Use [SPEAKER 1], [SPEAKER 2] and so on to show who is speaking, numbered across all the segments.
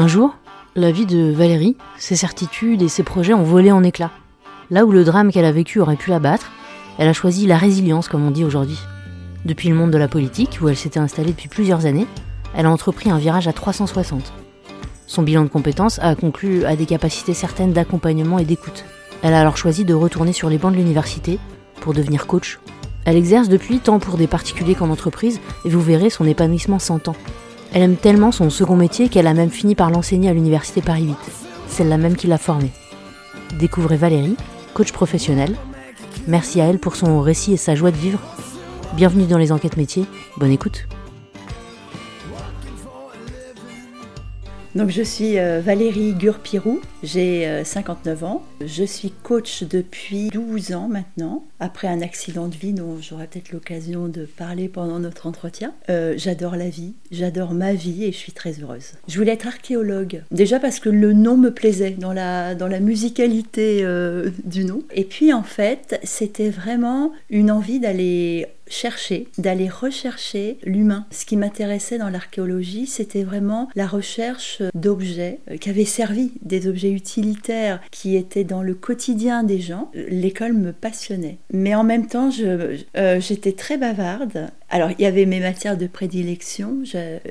[SPEAKER 1] Un jour, la vie de Valérie, ses certitudes et ses projets ont volé en éclats. Là où le drame qu'elle a vécu aurait pu la battre, elle a choisi la résilience, comme on dit aujourd'hui. Depuis le monde de la politique, où elle s'était installée depuis plusieurs années, elle a entrepris un virage à 360. Son bilan de compétences a conclu à des capacités certaines d'accompagnement et d'écoute. Elle a alors choisi de retourner sur les bancs de l'université pour devenir coach. Elle exerce depuis tant pour des particuliers qu'en entreprise, et vous verrez son épanouissement s'entend. Elle aime tellement son second métier qu'elle a même fini par l'enseigner à l'université Paris 8, celle-là même qui l'a formée. Découvrez Valérie, coach professionnelle. Merci à elle pour son récit et sa joie de vivre. Bienvenue dans les enquêtes métiers, bonne écoute.
[SPEAKER 2] Donc je suis euh, Valérie Gurpirou, j'ai 59 euh, ans. Je suis coach depuis 12 ans maintenant, après un accident de vie dont j'aurai peut-être l'occasion de parler pendant notre entretien. Euh, j'adore la vie, j'adore ma vie et je suis très heureuse. Je voulais être archéologue, déjà parce que le nom me plaisait dans la, dans la musicalité du nom. Et puis en fait, c'était vraiment une envie d'aller chercher, d'aller rechercher l'humain. Ce qui m'intéressait dans l'archéologie, c'était vraiment la recherche d'objets euh, qui avaient servi, des objets utilitaires qui étaient dans le quotidien des gens. L'école me passionnait. Mais en même temps, euh, j'étais très bavarde alors, il y avait mes matières de prédilection,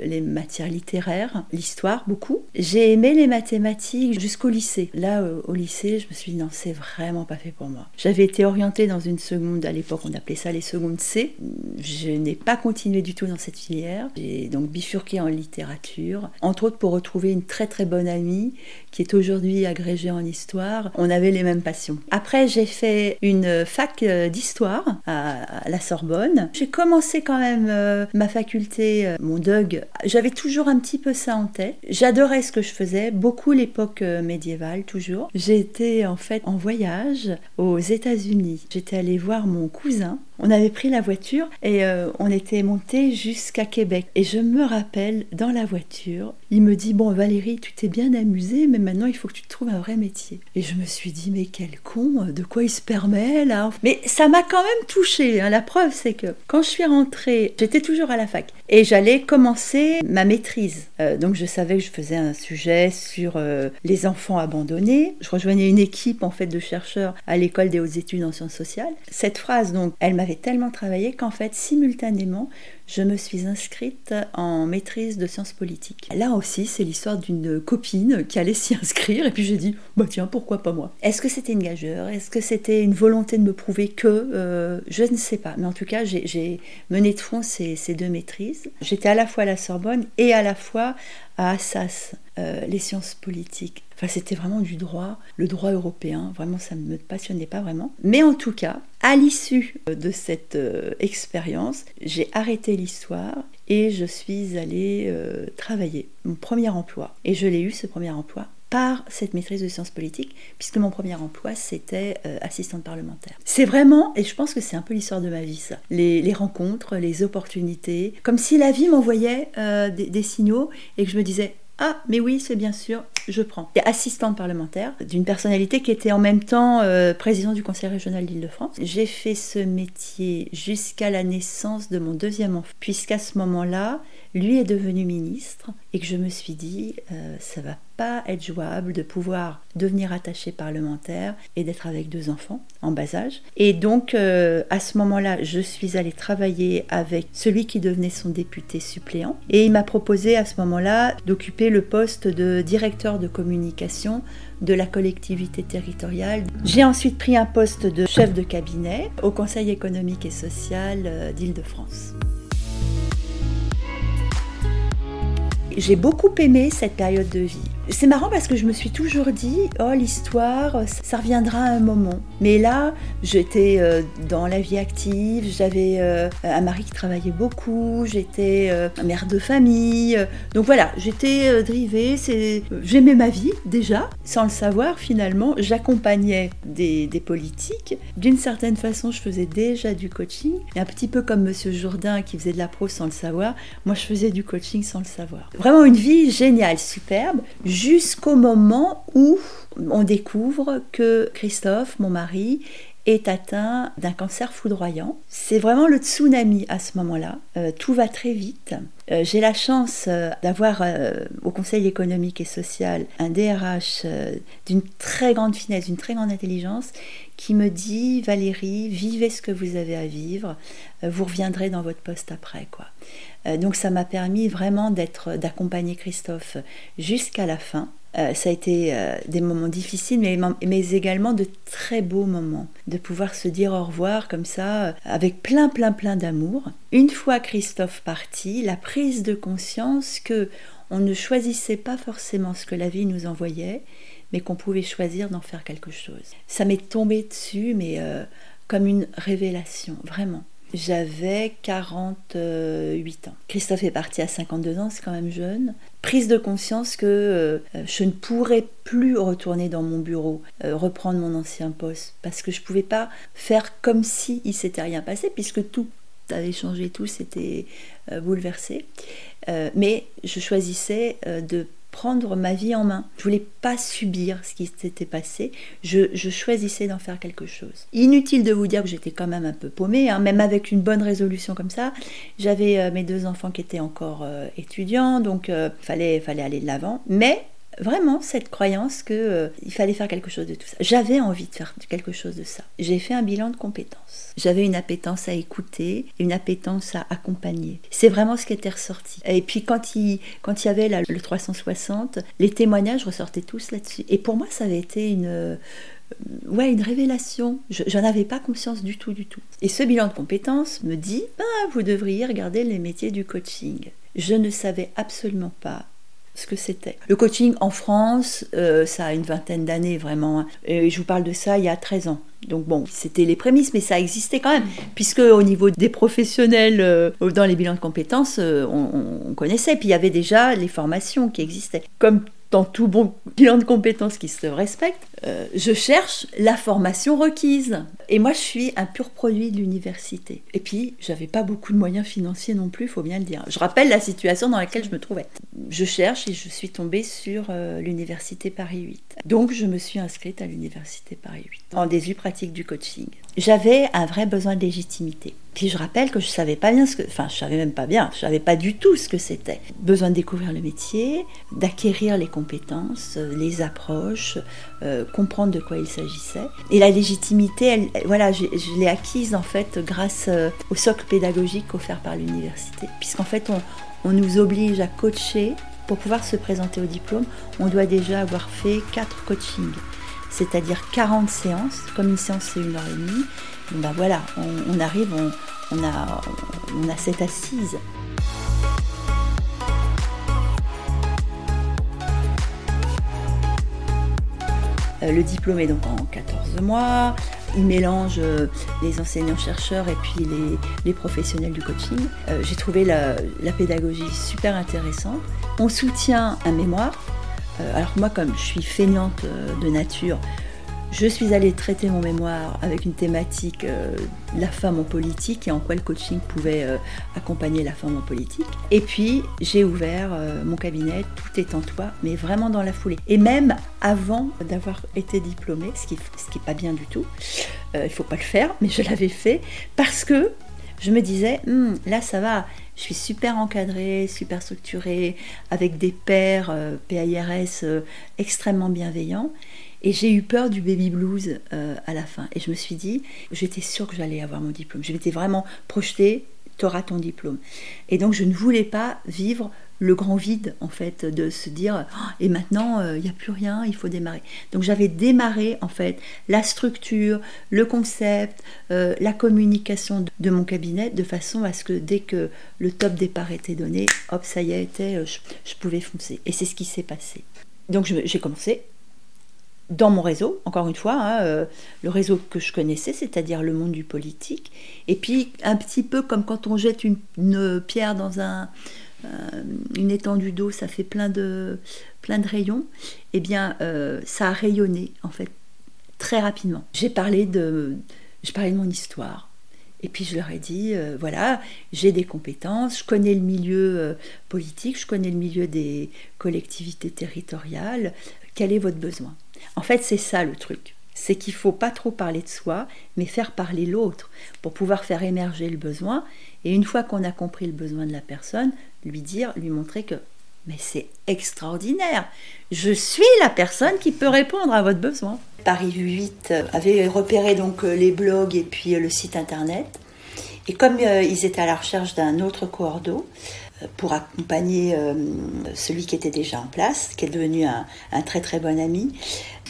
[SPEAKER 2] les matières littéraires, l'histoire, beaucoup. J'ai aimé les mathématiques jusqu'au lycée. Là, au lycée, je me suis dit, non, c'est vraiment pas fait pour moi. J'avais été orientée dans une seconde, à l'époque, on appelait ça les secondes C. Je n'ai pas continué du tout dans cette filière. J'ai donc bifurqué en littérature, entre autres pour retrouver une très très bonne amie qui est aujourd'hui agrégée en histoire. On avait les mêmes passions. Après, j'ai fait une fac euh, d'histoire à la Sorbonne. J'ai commencé quand même euh, ma faculté, euh, mon DUG, j'avais toujours un petit peu ça en tête. J'adorais ce que je faisais, beaucoup l'époque euh, médiévale, toujours. J'étais en fait en voyage aux États-Unis. J'étais allée voir mon cousin on avait pris la voiture et euh, on était monté jusqu'à Québec. Et je me rappelle, dans la voiture, il me dit Bon, Valérie, tu t'es bien amusée, mais maintenant il faut que tu te trouves un vrai métier. Et je me suis dit Mais quel con, de quoi il se permet là? Mais ça m'a quand même touchée. Hein. La preuve, c'est que quand je suis rentrée, j'étais toujours à la fac et j'allais commencer ma maîtrise. Euh, donc je savais que je faisais un sujet sur euh, les enfants abandonnés. Je rejoignais une équipe en fait de chercheurs à l'école des hautes études en sciences sociales. Cette phrase, donc, elle tellement travaillé qu'en fait, simultanément, je me suis inscrite en maîtrise de sciences politiques. Là aussi, c'est l'histoire d'une copine qui allait s'y inscrire et puis j'ai dit, bah tiens, pourquoi pas moi? Est-ce que c'était une gageure? Est-ce que c'était une volonté de me prouver que euh, Je ne sais pas. Mais en tout cas, j'ai mené de front ces, ces deux maîtrises. J'étais à la fois à la Sorbonne et à la fois à Assas, euh, les sciences politiques. Enfin, c'était vraiment du droit, le droit européen. Vraiment, ça ne me passionnait pas vraiment. Mais en tout cas, à l'issue de cette euh, expérience, j'ai arrêté l'histoire et je suis allée euh, travailler, mon premier emploi. Et je l'ai eu, ce premier emploi, par cette maîtrise de sciences politiques, puisque mon premier emploi, c'était euh, assistante parlementaire. C'est vraiment, et je pense que c'est un peu l'histoire de ma vie, ça, les, rencontres, les opportunités, comme si la vie m'envoyait des, signaux et que je me disais, ah, mais oui, c'est bien sûr, je prends. Et assistante parlementaire d'une personnalité qui était en même temps euh, président du conseil régional d'Île-de-France. J'ai fait ce métier jusqu'à la naissance de mon deuxième enfant, puisqu'à ce moment-là, lui est devenu ministre et que je me suis dit, euh, ça va pas être jouable de pouvoir devenir attaché parlementaire et d'être avec deux enfants en bas âge. Et donc, euh, à ce moment-là, je suis allée travailler avec celui qui devenait son député suppléant. Et il m'a proposé à ce moment-là d'occuper le poste de directeur de communication de la collectivité territoriale. J'ai ensuite pris un poste de chef de cabinet au Conseil économique et social euh, d'Île-de-France. J'ai beaucoup aimé cette période de vie. C'est marrant parce que je me suis toujours dit, oh l'histoire, ça reviendra à un moment. Mais là, j'étais euh, dans la vie active, j'avais euh, un mari qui travaillait beaucoup, j'étais euh, mère de famille. donc voilà, j'étais drivée, j'aimais ma vie déjà, sans le savoir finalement. J'accompagnais des, politiques. D'une certaine façon, je faisais déjà du coaching. Un petit peu comme Monsieur Jourdain qui faisait de la pro sans le savoir, moi je faisais du coaching sans le savoir. Vraiment une vie géniale, superbe jusqu'au moment où on découvre que Christophe, mon mari, est atteint d'un cancer foudroyant. C'est vraiment le tsunami à ce moment-là. Euh, tout va très vite. Euh, j'ai la chance euh, d'avoir au Conseil économique et social un DRH d'une très grande finesse, d'une très grande intelligence, qui me dit Valérie, vivez ce que vous avez à vivre, vous reviendrez dans votre poste après. quoi. donc ça m'a permis vraiment d'être, d'accompagner Christophe jusqu'à la fin. Euh, ça a été euh, des moments difficiles, mais, mais, également de très beaux moments. De pouvoir se dire au revoir comme ça, euh, avec plein, plein, plein d'amour. Une fois Christophe parti, la prise de conscience que on ne choisissait pas forcément ce que la vie nous envoyait, mais qu'on pouvait choisir d'en faire quelque chose. Ça m'est tombé dessus, mais comme une révélation, vraiment. J'avais 48 ans. Christophe est parti à 52 ans, c'est quand même jeune. Prise de conscience que euh, je ne pourrais plus retourner dans mon bureau, euh, reprendre mon ancien poste, parce que je ne pouvais pas faire comme si il s'était rien passé, puisque tout avait changé, tout s'était euh, bouleversé. mais je choisissais de prendre ma vie en main. Je voulais pas subir ce qui s'était passé. Je, choisissais d'en faire quelque chose. Inutile de vous dire que j'étais quand même un peu paumée, hein, même avec une bonne résolution comme ça. J'avais euh, mes deux enfants qui étaient encore euh, étudiants, donc euh, fallait, fallait aller de l'avant. Mais vraiment cette croyance qu'il euh, il fallait faire quelque chose de tout ça. J'avais envie de faire quelque chose de ça. J'ai fait un bilan de compétences. J'avais une appétence à écouter, une appétence à accompagner. C'est vraiment ce qui était ressorti. Et puis quand il, quand il y avait le 360, les témoignages ressortaient tous là-dessus. Et pour moi, ça avait été une euh, ouais, une révélation. Je n'en avais pas conscience du tout, du tout. Et ce bilan de compétences me dit, ben, vous devriez regarder les métiers du coaching. Je ne savais absolument pas ce que c'était. Le coaching en France, euh, ça a une vingtaine d'années vraiment. Hein. Et je vous parle de ça il y a 13 ans. Donc bon, c'était les prémices, mais ça existait quand même, puisque au niveau des professionnels euh, dans les bilans de compétences, euh, on, on, connaissait. Puis il y avait déjà les formations qui existaient. Comme dans tout bon bilan de compétences qui se respecte, euh, je cherche la formation requise. Et moi, je suis un pur produit de l'université. Et puis, j'avais pas beaucoup de moyens financiers non plus, il faut bien le dire. Je rappelle la situation dans laquelle je me trouvais. Je cherche et je suis tombée sur euh, l'université Paris 8. Donc, je me suis inscrite à l'université Paris 8 en désu pratique du coaching. J'avais un vrai besoin de légitimité. Puis je rappelle que je savais pas bien ce que, enfin je savais même pas bien, je savais pas du tout ce que c'était. Besoin de découvrir le métier, d'acquérir les compétences, euh, les approches, comprendre de quoi il s'agissait. Et la légitimité, voilà, je, l'ai acquise en fait grâce euh, au socle pédagogique offert par l'université, puisqu'en fait on, on nous oblige à coacher pour pouvoir se présenter au diplôme. On doit déjà avoir fait quatre coachings c'est-à-dire 40 séances, comme une séance c'est une heure et demie, ben voilà, on, arrive, on a cette assise. Le diplôme est donc en 14 mois. Il mélange euh, les enseignants-chercheurs et puis les, professionnels du coaching. Euh, j'ai trouvé la, la, pédagogie super intéressante. On soutient un mémoire. alors moi, comme je suis feignante de nature, je suis allée traiter mon mémoire avec une thématique euh, la femme en politique et en quoi le coaching pouvait euh, accompagner la femme en politique. Et puis j'ai ouvert euh, mon cabinet, tout est en toi, mais vraiment dans la foulée. Et même avant d'avoir été diplômée, ce qui n'est pas bien du tout, il ne faut pas le faire, mais je l'avais fait parce que je me disais, hmm, là ça va, je suis super encadrée, super structurée, avec des pairs PIRS extrêmement bienveillants. Et j'ai eu peur du baby blues euh, à la fin. Et je me suis dit, j'étais sûre que j'allais avoir mon diplôme. Je m'étais vraiment projetée, auras ton diplôme. Et donc je ne voulais pas vivre le grand vide, en fait, de se dire, oh, et maintenant, euh, il n'y a plus rien, il faut démarrer. Donc j'avais démarré, en fait, la structure, le concept, euh, la communication de, mon cabinet, de façon à ce que dès que le top départ était donné, hop, ça y était, je, je pouvais foncer. Et c'est ce qui s'est passé. Donc j'ai commencé dans mon réseau, encore une fois, hein, euh, le réseau que je connaissais, c'est-à-dire le monde du politique, et puis un petit peu comme quand on jette une, pierre dans euh, une étendue d'eau, ça fait plein de, plein de rayons, eh bien euh, ça a rayonné en fait très rapidement. J'ai parlé de, de mon histoire. Et puis je leur ai dit, voilà, j'ai des compétences, je connais le milieu politique, je connais le milieu des collectivités territoriales, quel est votre besoin? En fait, c'est ça le truc. c'est qu'il faut pas trop parler de soi, mais faire parler l'autre pour pouvoir faire émerger le besoin. Et une fois qu'on a compris le besoin de la personne, lui dire, lui montrer que mais c'est extraordinaire. Je suis la personne qui peut répondre à votre besoin. Paris 8 avait repéré donc euh, les blogs et puis euh, le site internet. Et comme euh, ils étaient à la recherche d'un autre cordeau, pour accompagner celui qui était déjà en place, qui est devenu un, un très très bon ami,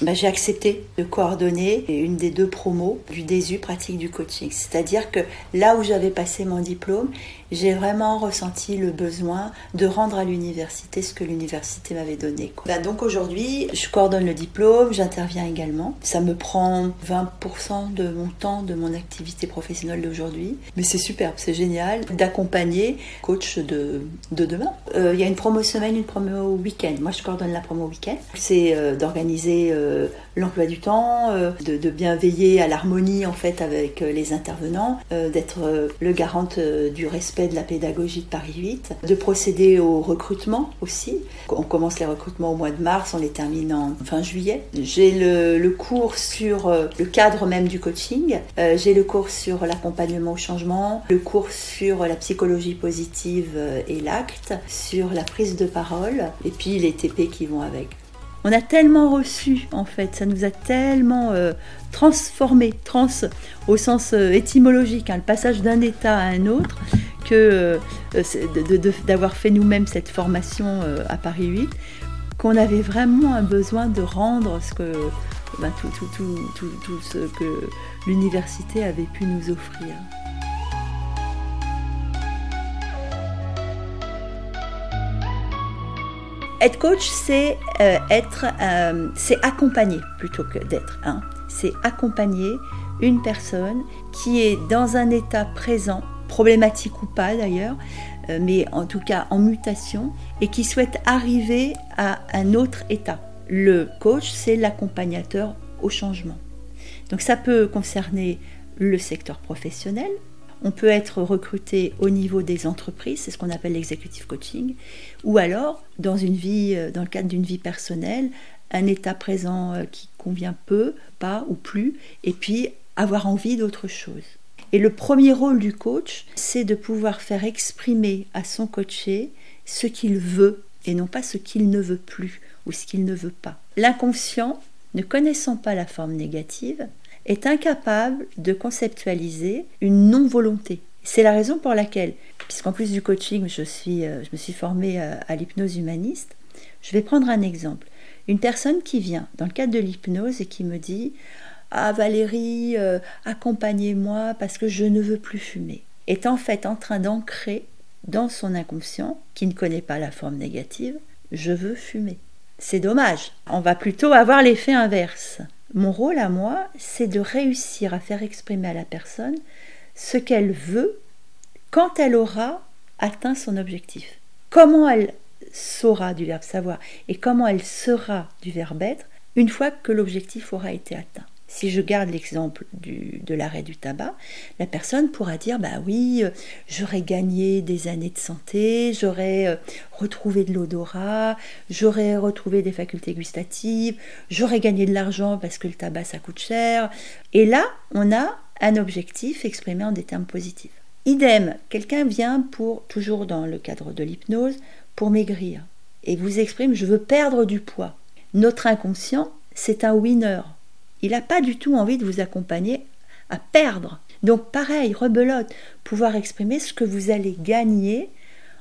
[SPEAKER 2] bah, j'ai accepté de coordonner une des deux promos du DESU pratique du coaching. C'est-à-dire que là où j'avais passé mon diplôme, j'ai vraiment ressenti le besoin de rendre à l'université ce que l'université m'avait donné. Bah, donc aujourd'hui, je coordonne le diplôme, j'interviens également. Ça me prend 20% de mon temps, de mon activité professionnelle d'aujourd'hui. Mais c'est superbe, c'est génial d'accompagner coach de, de demain. Euh, il y a une promo semaine, une promo week-end. Moi, je coordonne la promo week-end. C'est euh, d'organiser... Euh, euh, l'emploi du temps, euh, de, bien veiller à l'harmonie en fait avec euh, les intervenants, d'être le garante du respect de la pédagogie de Paris 8, de procéder au recrutement aussi. On commence les recrutements au mois de mars, on les termine en fin juillet. J'ai le, cours sur le cadre même du coaching, j'ai le cours sur l'accompagnement au changement, le cours sur la psychologie positive et l'acte, sur la prise de parole, et puis les TP qui vont avec on a tellement reçu, en fait, ça nous a tellement euh, transformé, trans au sens euh, étymologique, hein, le passage d'un état à un autre, que euh, d'avoir fait nous-mêmes cette formation à Paris 8, qu'on avait vraiment un besoin de rendre ben, tout ce que l'université avait pu nous offrir. Être coach, c'est euh, euh, c'est accompagner plutôt que d'être. Hein. C'est accompagner une personne qui est dans un état présent, problématique ou pas d'ailleurs, euh, mais en tout cas en mutation, et qui souhaite arriver à un autre état. Le coach, c'est l'accompagnateur au changement. Donc ça peut concerner le secteur professionnel, on peut être recruté au niveau des entreprises, c'est ce qu'on appelle l'executive coaching, ou alors dans une vie, euh, dans le cadre d'une vie personnelle, un état présent euh, qui convient peu, pas ou plus, et puis avoir envie d'autre chose. Et le premier rôle du coach, c'est de pouvoir faire exprimer à son coaché ce qu'il veut et non pas ce qu'il ne veut plus ou ce qu'il ne veut pas. L'inconscient, ne connaissant pas la forme négative, est incapable de conceptualiser une non-volonté. C'est la raison pour laquelle, puisqu'en plus du coaching, je, suis, euh, je me suis formée euh, à, l'hypnose humaniste, je vais prendre un exemple. Une personne qui vient dans le cadre de l'hypnose et qui me dit Ah Valérie, euh, accompagnez-moi parce que je ne veux plus fumer, est en fait en train d'ancrer dans son inconscient, qui ne connaît pas la forme négative, je veux fumer. C'est dommage. On va plutôt avoir l'effet inverse. Mon rôle à moi, c'est de réussir à faire exprimer à la personne ce qu'elle veut quand elle aura atteint son objectif. Comment elle saura du verbe savoir et comment elle sera du verbe être une fois que l'objectif aura été atteint. Si je garde l'exemple de l'arrêt du tabac, la personne pourra dire bah oui, euh, j'aurais gagné des années de santé, j'aurais euh, retrouvé de l'odorat, j'aurais retrouvé des facultés gustatives, j'aurais gagné de l'argent parce que le tabac ça coûte cher. Et là, on a un objectif exprimé en des termes positifs. Idem, quelqu'un vient pour, toujours dans le cadre de l'hypnose, pour maigrir et vous exprime je veux perdre du poids. Notre inconscient, c'est un winner il n'a pas du tout envie de vous accompagner à perdre. Donc pareil, rebelote, pouvoir exprimer ce que vous allez gagner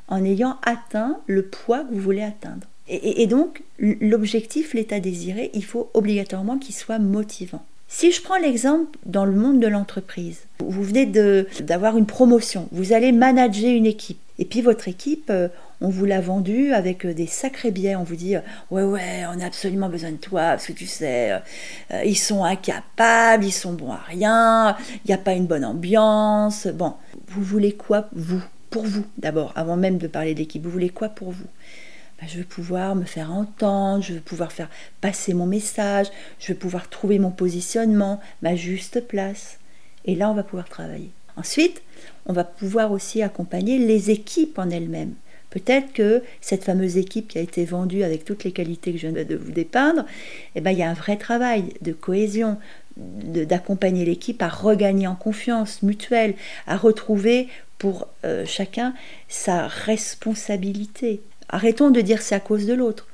[SPEAKER 2] en ayant atteint le poids que vous voulez atteindre. Et, donc, l'objectif, l'état désiré, il faut obligatoirement qu'il soit motivant. Si je prends l'exemple dans le monde de l'entreprise, vous venez d'avoir une promotion, vous allez manager une équipe, et puis votre équipe, euh, on vous l'a vendu avec euh, des sacrés biais. On vous dit euh, ouais ouais, on a absolument besoin de toi parce que tu sais, euh, ils sont incapables, ils sont bons à rien, il n'y a pas une bonne ambiance. Bon, vous voulez quoi vous Pour vous d'abord, avant même de parler d'équipe, vous voulez quoi pour vous? Ben, je veux pouvoir me faire entendre, je veux pouvoir faire passer mon message, je veux pouvoir trouver mon positionnement, ma juste place. Et là, on va pouvoir travailler. Ensuite, on va pouvoir aussi accompagner les équipes en elles-mêmes Peut-être que cette fameuse équipe qui a été vendue avec toutes les qualités que je viens de vous dépeindre, eh ben, il y a un vrai travail de cohésion, d'accompagner l'équipe à regagner en confiance mutuelle, à retrouver pour euh, chacun sa responsabilité. Arrêtons de dire c'est à cause de l'autre.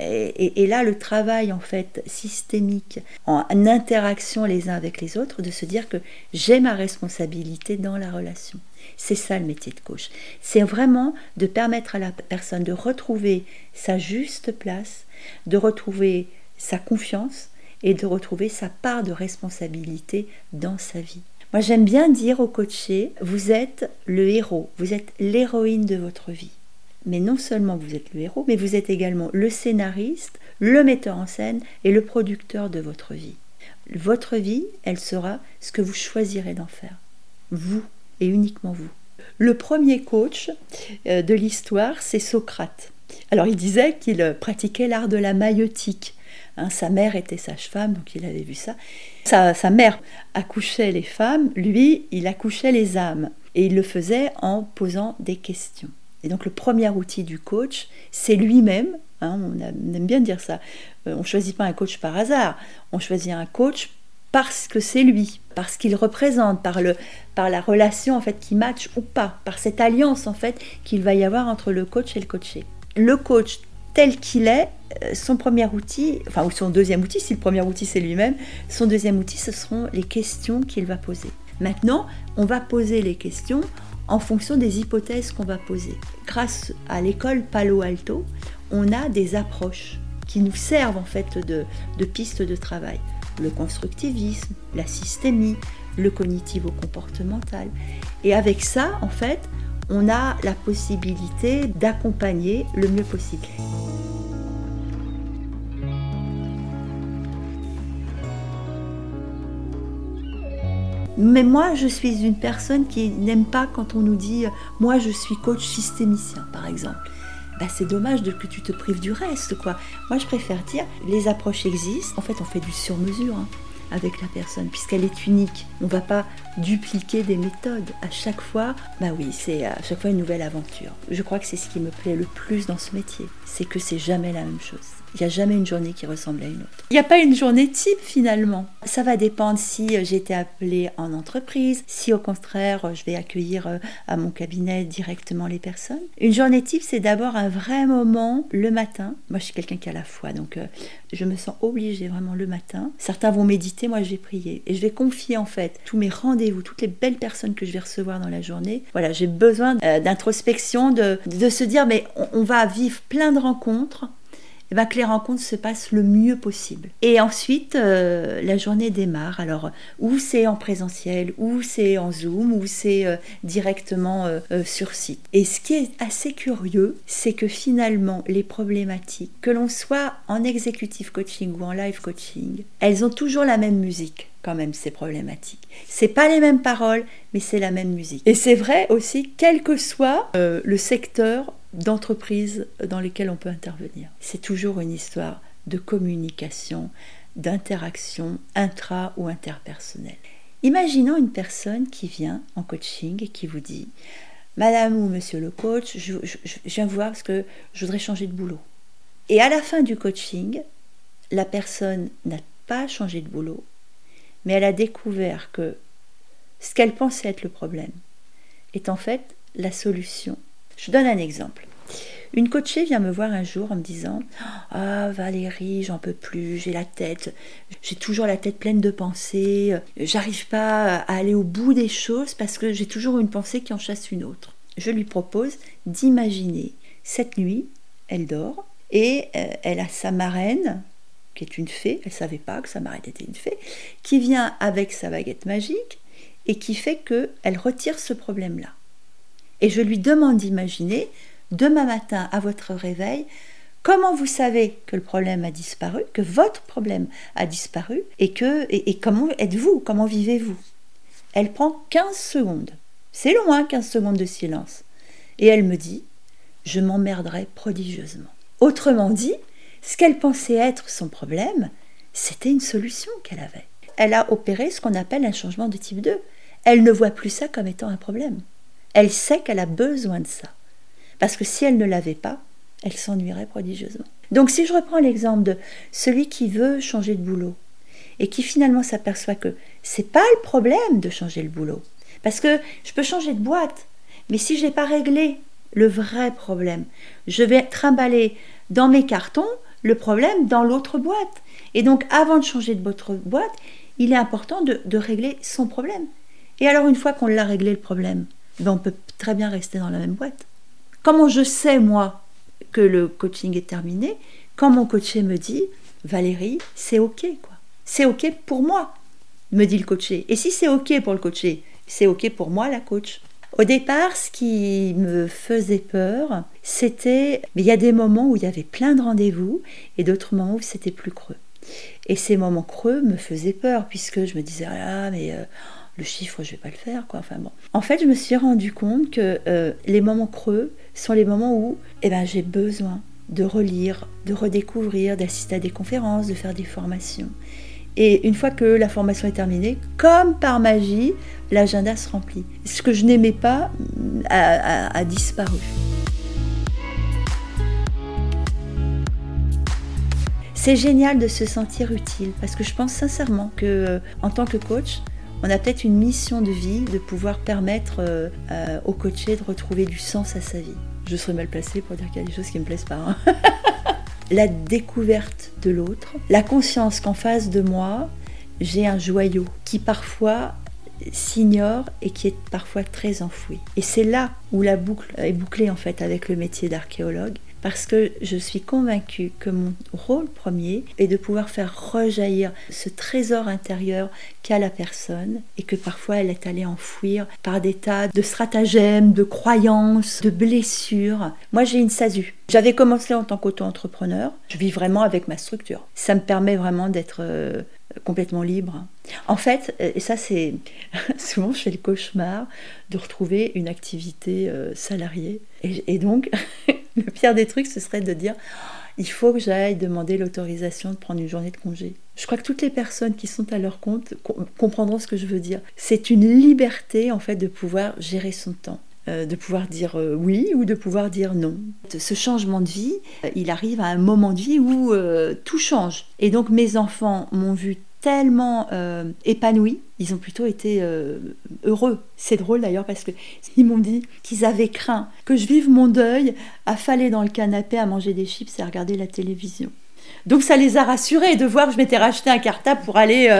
[SPEAKER 2] Et, là, le travail en fait systémique, en interaction les uns avec les autres, de se dire que j'ai ma responsabilité dans la relation. C'est ça le métier de coach. C'est vraiment de permettre à la personne de retrouver sa juste place, de retrouver sa confiance et de retrouver sa part de responsabilité dans sa vie. Moi, j'aime bien dire aux coachés, vous êtes le héros, vous êtes l'héroïne de votre vie. Mais non seulement vous êtes le héros, mais vous êtes également le scénariste, le metteur en scène et le producteur de votre vie. Votre vie, elle sera ce que vous choisirez d'en faire. Vous et uniquement vous. Le premier coach euh, de l'histoire, c'est Socrate. Alors il disait qu'il pratiquait l'art de la maïotique. Hein, sa mère était sage-femme, donc il avait vu ça. Sa, mère accouchait les femmes, lui, il accouchait les âmes. Et il le faisait en posant des questions. Et donc le premier outil du coach, c'est lui-même. Hein, on, aime bien dire ça. Euh, on choisit pas un coach par hasard. On choisit un coach parce que c'est lui, parce qu'il représente, par, le, par la relation en fait qui match ou pas, par cette alliance en fait qu'il va y avoir entre le coach et le coaché. Le coach tel qu'il est, euh, son premier outil, enfin ou son deuxième outil, si le premier outil c'est lui-même, son deuxième outil ce seront les questions qu'il va poser. Maintenant, on va poser les questions en fonction des hypothèses qu'on va poser. Grâce à l'école Palo Alto, on a des approches qui nous servent en fait de, de pistes de travail. Le constructivisme, la systémie, le cognitivo-comportemental. Et avec ça, en fait, on a la possibilité d'accompagner le mieux possible. Mais moi, je suis une personne qui n'aime pas quand on nous dit moi je suis coach systémicien, par exemple. Bah, c'est dommage de, que tu te prives du reste, quoi. Moi, je préfère dire les approches existent. En fait, on fait du sur-mesure. Hein, avec la personne puisqu'elle est unique. On ne va pas dupliquer des méthodes à chaque fois. Bah oui, c'est à chaque fois une nouvelle aventure. Je crois que c'est ce qui me plaît le plus dans ce métier, c'est que c'est jamais la même chose. Il n'y a jamais une journée qui ressemble à une autre. Il n'y a pas une journée type finalement. Ça va dépendre si euh, été appelée en entreprise, si au contraire euh, je vais accueillir euh, à mon cabinet directement les personnes. Une journée type, c'est d'abord un vrai moment le matin. Moi, je suis quelqu'un qui a la foi, donc je me sens obligée vraiment le matin. Certains vont méditer, moi je vais prier. Et je vais confier en fait tous mes rendez-vous, toutes les belles personnes que je vais recevoir dans la journée. Voilà, j'ai besoin d'introspection, de, se dire, mais on va vivre plein de rencontres eh ben, que les rencontres se passent le mieux possible. Et ensuite, euh, la journée démarre. Alors, ou c'est en présentiel, ou c'est en Zoom, ou c'est euh, directement euh, sur site. Et ce qui est assez curieux, c'est que finalement, les problématiques, que l'on soit en executive coaching ou en live coaching, elles ont toujours la même musique quand même ces problématiques. C'est pas les mêmes paroles, mais c'est la même musique. Et c'est vrai aussi, quel que soit le secteur d'entreprises dans lesquelles on peut intervenir. C'est toujours une histoire de communication, d'interaction intra ou interpersonnelle. Imaginons une personne qui vient en coaching et qui vous dit Madame ou Monsieur le coach, je, viens vous voir parce que je voudrais changer de boulot. Et à la fin du coaching, la personne n'a pas changé de boulot, mais elle a découvert que ce qu'elle pensait être le problème est en fait la solution je donne un exemple. Une coachée vient me voir un jour en me disant Ah Valérie, j'en peux plus, j'ai la tête, j'ai toujours la tête pleine de pensées, j'arrive pas à aller au bout des choses parce que j'ai toujours une pensée qui en chasse une autre. Je lui propose d'imaginer cette nuit, elle dort et euh, elle a sa marraine, qui est une fée, elle savait pas que sa marraine était une fée, qui vient avec sa baguette magique et qui fait qu'elle retire ce problème-là. Et je lui demande d'imaginer, demain matin à votre réveil, comment vous savez que le problème a disparu, que votre problème a disparu, et, que, et, comment êtes-vous, comment vivez-vous? Elle prend 15 secondes. C'est loin, 15 secondes de silence. Et elle me dit, je m'emmerderai prodigieusement. Autrement dit, ce qu'elle pensait être son problème, c'était une solution qu'elle avait. Elle a opéré ce qu'on appelle un changement de type 2. Elle ne voit plus ça comme étant un problème. Elle sait qu'elle a besoin de ça. Parce que si elle ne l'avait pas, elle s'ennuierait prodigieusement. Donc si je reprends l'exemple de celui qui veut changer de boulot et qui finalement s'aperçoit que c'est pas le problème de changer le boulot. Parce que je peux changer de boîte, mais si je n'ai pas réglé le vrai problème, je vais trimballer dans mes cartons le problème dans l'autre boîte. Et donc avant de changer de votre boîte, il est important de, régler son problème. Et alors une fois qu'on l'a réglé le problème, ben on peut très bien rester dans la même boîte. Comment je sais, moi, que le coaching est terminé Quand mon coaché me dit, Valérie, c'est OK, quoi. C'est OK pour moi, me dit le coaché. Et si c'est OK pour le coaché, c'est OK pour moi, la coach. Au départ, ce qui me faisait peur, c'était, il y a des moments où il y avait plein de rendez-vous et d'autres moments où c'était plus creux. Et ces moments creux me faisaient peur puisque je me disais ah mais euh, le chiffre je vais pas le faire quoi. Enfin bon. En fait, je me suis rendu compte que euh, les moments creux sont les moments où eh ben j'ai besoin de relire, de redécouvrir, d'assister à des conférences, de faire des formations. Et une fois que la formation est terminée, comme par magie, l'agenda se remplit. Ce que je n'aimais pas a, disparu. C'est génial de se sentir utile parce que je pense sincèrement que euh, en tant que coach, on a peut-être une mission de vie de pouvoir permettre euh, euh, au coaché de retrouver du sens à sa vie. Je serais mal placée pour dire qu'il y a des choses qui me plaisent pas. Hein. la découverte de l'autre, la conscience qu'en face de moi, j'ai un joyau qui parfois s'ignore et qui est parfois très enfoui. Et c'est là où la boucle est bouclée en fait avec le métier d'archéologue, parce que je suis convaincue que mon rôle premier est de pouvoir faire rejaillir ce trésor intérieur qu'a la personne et que parfois elle est allée enfouir par des tas de stratagèmes, de croyances, de blessures. Moi j'ai une SASU. J'avais commencé en tant qu'auto-entrepreneur. Je vis vraiment avec ma structure. Ça me permet vraiment d'être euh, complètement libre. En fait, et ça c'est souvent je fais le cauchemar de retrouver une activité euh, salariée. Et, donc, le pire des trucs, ce serait de dire il faut que j'aille demander l'autorisation de prendre une journée de congé. Je crois que toutes les personnes qui sont à leur compte comprendront ce que je veux dire. C'est une liberté en fait de pouvoir gérer son temps. Euh, de pouvoir dire euh, oui ou de pouvoir dire non. Ce changement de vie, euh, il arrive à un moment de vie où tout change. Et donc mes enfants m'ont vu tellement épanouie, ils ont plutôt été heureux. C'est drôle d'ailleurs parce qu'ils m'ont dit qu'ils avaient craint que je vive mon deuil faller dans le canapé à manger des chips et à regarder la télévision. Donc ça les a rassurés de voir que je m'étais racheté un cartable pour aller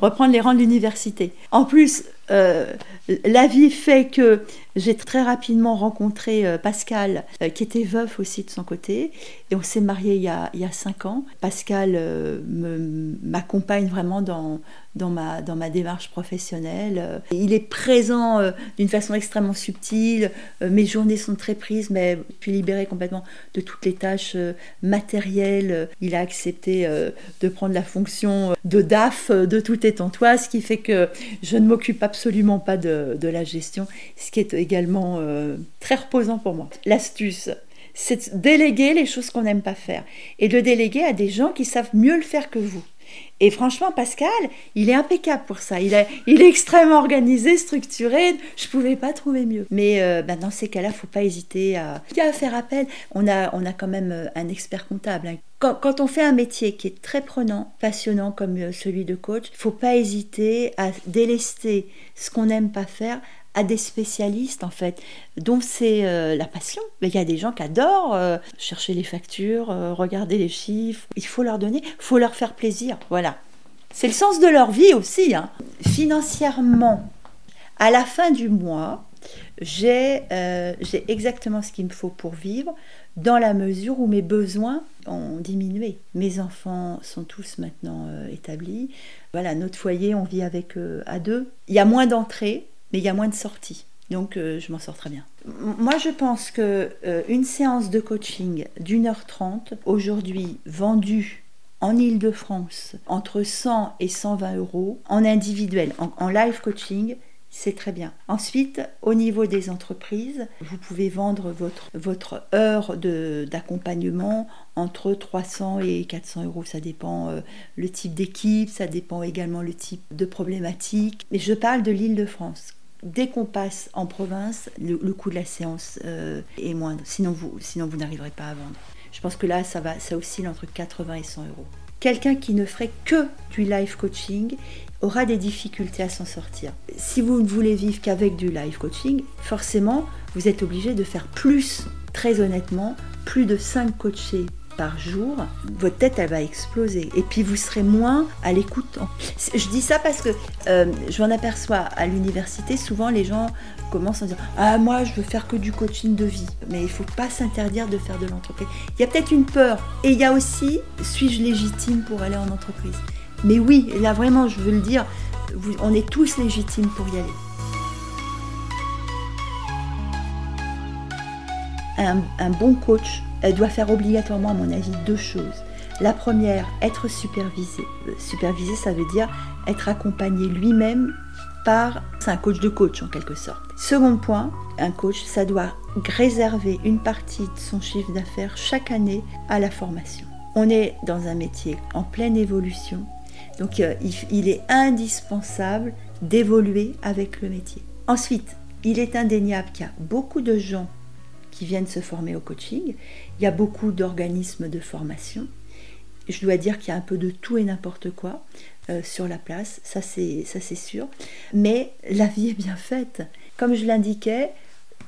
[SPEAKER 2] reprendre les rangs de l'université. En plus, la vie fait que j'ai très rapidement rencontré euh, Pascal, euh, qui était veuf aussi de son côté, et on s'est mariés il y, a, il y a cinq ans. Pascal euh, m'accompagne vraiment dans, dans, ma, dans ma démarche professionnelle. Il est présent d'une façon extrêmement subtile. Mes journées sont très prises, mais je suis libérée complètement de toutes les tâches matérielles. Il a accepté de prendre la fonction de DAF de tout étant toi, ce qui fait que je ne m'occupe absolument pas de, de la gestion, ce qui est également euh, très reposant pour moi. L'astuce, c'est déléguer les choses qu'on n'aime pas faire et de déléguer à des gens qui savent mieux le faire que vous. Et franchement, Pascal, il est impeccable pour ça. Il, est, extrêmement organisé, structuré. Je ne pouvais pas trouver mieux. Mais euh, ben, dans ces cas-là, faut pas hésiter à, faire appel. On a, on a quand même euh, un expert comptable. Hein. Quand, quand, on fait un métier qui est très prenant, passionnant comme celui de coach, faut pas hésiter à délester ce qu'on n'aime pas faire à des spécialistes en fait, dont c'est euh, la passion. Mais il y a des gens qui adorent euh, chercher les factures, euh, regarder les chiffres. Il faut leur donner, il faut leur faire plaisir. Voilà. C'est le sens de leur vie aussi. Hein. Financièrement, à la fin du mois, j'ai exactement ce qu'il me faut pour vivre dans la mesure où mes besoins ont diminué. Mes enfants sont tous maintenant établis. Voilà, notre foyer, on vit avec à deux. Il y a moins d'entrées, mais il y a moins de sorties. Donc euh, je m'en sors très bien. Moi je pense que euh, une séance de coaching d'une heure trente, aujourd'hui vendue en Ile-de-France entre 100 et 120 euros en individuel, en live coaching, c'est très bien. Ensuite, au niveau des entreprises, vous pouvez vendre votre, heure d'accompagnement entre 300 et 400 euros. Ça dépend euh, le type d'équipe, ça dépend également le type de problématique. Mais je parle de l'île de France. Dès qu'on passe en province, le, coût de la séance euh, est moindre. Sinon, vous, n'arriverez pas à vendre. Je pense que là, ça, va, ça oscille entre 80 et 100 euros. Quelqu'un qui ne ferait que du live coaching aura des difficultés à s'en sortir. Si vous ne voulez vivre qu'avec du live coaching, forcément, vous êtes obligé de faire plus, très honnêtement, plus de 5 coachés par jour, votre tête, elle va exploser. Et puis, vous serez moins à l'écoute. Je dis ça parce que euh, je m'en aperçois à l'université, souvent les gens commencent à dire Ah, moi, je veux faire que du coaching de vie. Mais il faut pas s'interdire de faire de l'entreprise. Il y a peut-être une peur. Et il y a aussi Suis-je légitime pour aller en entreprise? Mais oui, là, vraiment, je veux le dire, on est tous légitimes pour y aller. un bon coach doit faire obligatoirement, à mon avis, deux choses. La première, être supervisé. Euh, supervisé, ça veut dire être accompagné lui-même par un coach de coach en quelque sorte. Second point, un coach, ça doit réserver une partie de son chiffre d'affaires chaque année à la formation. On est dans un métier en pleine évolution, donc euh, il est indispensable d'évoluer avec le métier. Ensuite, il est indéniable qu'il y a beaucoup de gens qui viennent se former au coaching. Il y a beaucoup d'organismes de formation. Je dois dire qu'il y a un peu de tout et n'importe quoi euh, sur la place, ça c'est, sûr. Mais la vie est bien faite. Comme je l'indiquais,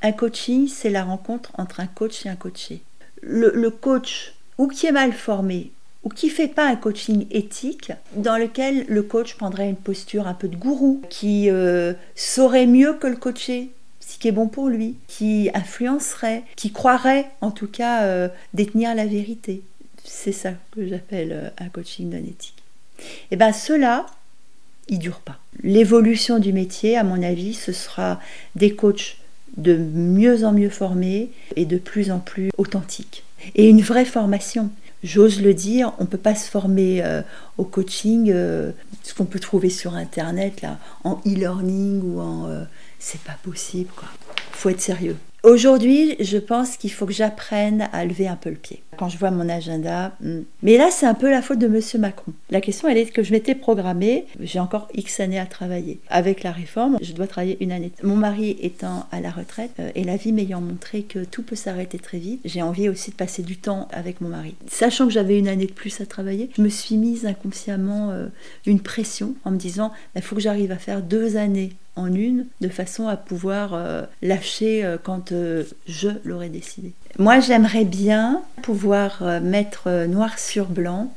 [SPEAKER 2] un coaching, c'est la rencontre entre un coach et un coaché. Le, coach, ou qui est mal formé, ou qui fait pas un coaching éthique, dans lequel le coach prendrait une posture un peu de gourou, qui euh, saurait mieux que le coaché qui est bon pour lui, qui influencerait, qui croirait en tout cas euh, détenir la vérité. C'est ça que j'appelle euh, un coaching non éthique. Et eh bien cela, il dure pas. L'évolution du métier, à mon avis, ce sera des coachs de mieux en mieux formés et de plus en plus authentiques. Et une vraie formation. J'ose le dire, on ne peut pas se former euh, au coaching, ce qu'on peut trouver sur Internet, là, en e-learning ou en c'est pas possible, quoi. Faut être sérieux. Aujourd'hui, je pense qu'il faut que j'apprenne à lever un peu le pied. Quand je vois mon agenda, hmm. mais là, c'est un peu la faute de Monsieur Macron. La question, elle est que je m'étais programmée, j'ai encore X années à travailler. Avec la réforme, je dois travailler une année. Mon mari étant à la retraite euh, et la vie m'ayant montré que tout peut s'arrêter très vite, j'ai envie aussi de passer du temps avec mon mari. Sachant que j'avais une année de plus à travailler, je me suis mise inconsciemment euh, une pression en me disant, il bah, faut que j'arrive à faire deux années en une, de façon à pouvoir euh, lâcher euh, quand euh, je l'aurais décidé. Moi, j'aimerais bien pouvoir mettre noir sur blanc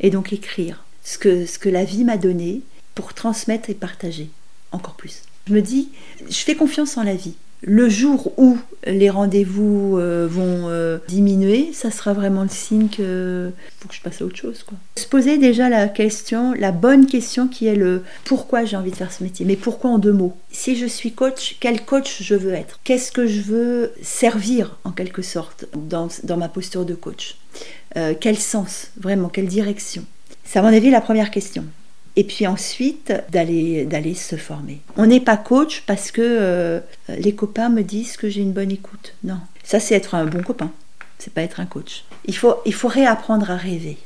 [SPEAKER 2] et donc écrire ce que, ce que la vie m'a donné pour transmettre et partager encore plus. Je me dis, je fais confiance en la vie le jour où les rendez-vous euh, vont euh, diminuer, ça sera vraiment le signe que je passe à autre chose. Quoi. Se poser déjà la question, la bonne question qui est le pourquoi j'ai envie de faire ce métier, mais pourquoi en deux mots? Si je suis coach, quel coach je veux être? Qu'est-ce que je veux servir en quelque sorte dans, ma posture de coach? Euh, Quel sens, vraiment, quelle direction? C'est à mon avis la première question et puis ensuite d'aller d'aller se former. On n'est pas coach parce que euh, les copains me disent que j'ai une bonne écoute. Non, ça c'est être un bon copain. C'est pas être un coach. Il faut il faut réapprendre à rêver.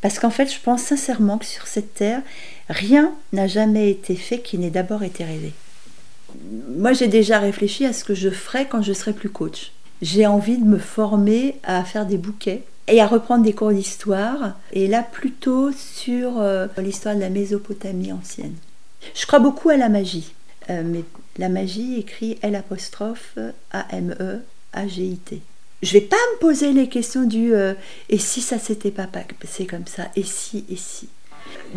[SPEAKER 2] Parce qu'en fait, je pense sincèrement que sur cette terre, rien n'a jamais été fait qui n'ait d'abord été rêvé. Moi, j'ai déjà réfléchi à ce que je ferais quand je serais plus coach. J'ai envie de me former à faire des bouquets et à reprendre des cours d'histoire, et là plutôt sur euh, l'histoire de la Mésopotamie ancienne. Je crois beaucoup à la magie, euh, mais la magie écrit L apostrophe A-M-E A-G-I-T. Je vais pas me poser les questions du euh, et si ça s'était pas passé comme ça, et si, et si?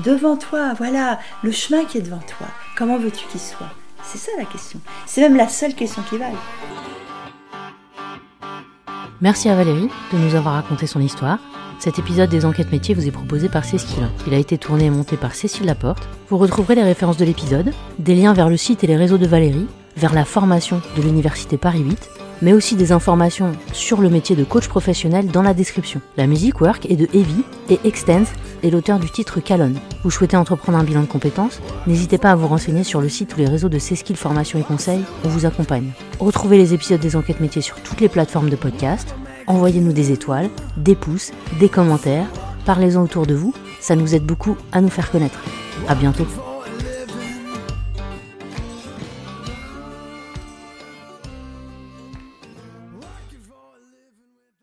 [SPEAKER 2] Devant toi, voilà, le chemin qui est devant toi, comment veux-tu qu'il soit? C'est ça la question. C'est même la seule question qui vaille.
[SPEAKER 1] Merci à Valérie de nous avoir raconté son histoire. Cet épisode des enquêtes métiers vous est proposé par Cécile. Il a été tourné et monté par Cécile Laporte. Vous retrouverez les références de l'épisode, des liens vers le site et les réseaux de Valérie, vers la formation de l'Université Paris 8 mais aussi des informations sur le métier de coach professionnel dans la description. La musique work est de Heavy et Extends est l'auteur du titre Calonne. Vous souhaitez entreprendre un bilan de compétences? N'hésitez pas à vous renseigner sur le site ou les réseaux de C-Skills Formation et Conseils, on vous accompagne. Retrouvez les épisodes des enquêtes métiers sur toutes les plateformes de podcast. Envoyez-nous des étoiles, des pouces, des commentaires, parlez-en autour de vous, ça nous aide beaucoup à nous faire connaître. À bientôt.